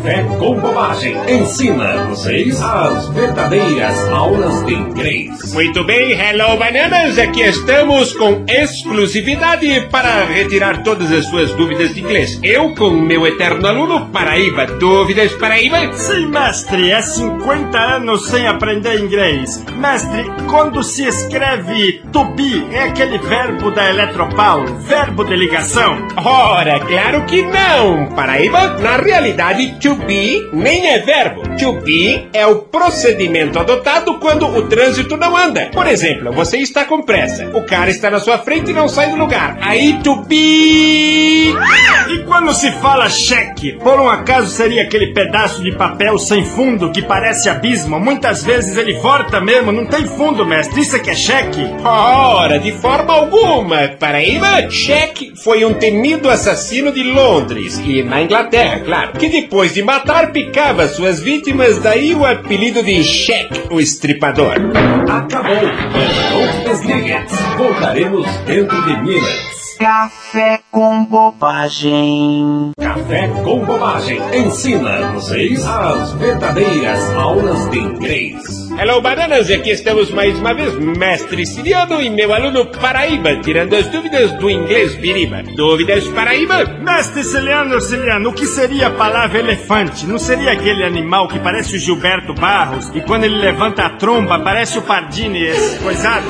Café com Bobagem ensina vocês as verdadeiras aulas de inglês. Muito bem, hello bananas, aqui estamos com exclusividade para retirar todas as suas dúvidas de inglês. Eu com meu eterno aluno Paraíba. Dúvidas, Paraíba? Sim, mestre, é 50 anos sem aprender inglês. Mestre, quando se escreve to be, é aquele verbo da Eletropaulo, verbo de ligação? Ora, claro que não, Paraíba. Na realidade, to be nem é verbo. To be é o procedimento adotado quando o trânsito não anda. Por exemplo, você está com pressa. O cara está na sua frente e não sai do lugar. Aí to be. E quando se fala cheque, por um acaso seria aquele pedaço de papel sem fundo que parece abismo? Muitas vezes ele volta mesmo, não tem fundo, mestre. Isso é que é cheque? Ora, de forma alguma. Paraíba, cheque foi um temido assassino de Londres e na Inglaterra, claro, que depois de matar picava suas vítimas, daí o apelido de Cheque, o estripador. Acabou. Não desliguem. Voltaremos dentro de minutos. Café com bobagem. Café com Bobagem ensina vocês as verdadeiras aulas de inglês. Hello, bananas! Aqui estamos mais uma vez, mestre Siriano e meu aluno Paraíba, tirando as dúvidas do inglês Biriba. Dúvidas, Paraíba? Mestre Ciliano, Ciliano, o que seria a palavra elefante? Não seria aquele animal que parece o Gilberto Barros e quando ele levanta a tromba parece o Pardini, esse coisado?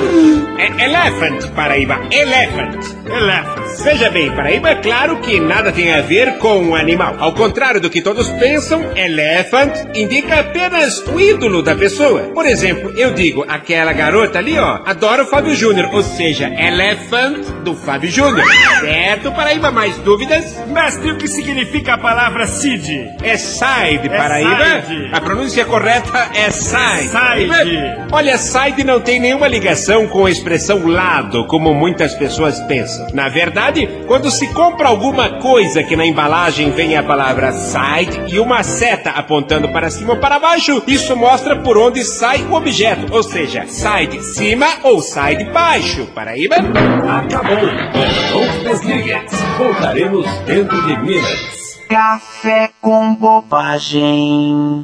É elephant, Paraíba, elephant. Elephant. Veja bem, Paraíba, é claro que nada tem a ver com o animal. Ao contrário do que todos pensam, elephant indica apenas o ídolo da pessoa. Por exemplo, eu digo, aquela garota ali, ó, adora o Fábio Júnior, ou seja, elephant do Fábio Júnior. Certo, Paraíba? Mais dúvidas? Mestre, o que significa a palavra Cid? É side, É Paraíba. side. A pronúncia correta é side. Side. Paraíba. Olha, side não tem nenhuma ligação com a expressão lado, como muitas pessoas pensam. Na verdade, quando se compra alguma coisa que na embalagem vem a palavra side e uma seta apontando para cima ou para baixo, isso mostra por onde sai o objeto, ou seja, side cima ou side baixo. Paraíba? Acabou. Não desliguem. Voltaremos dentro de minutos. Café com bobagem.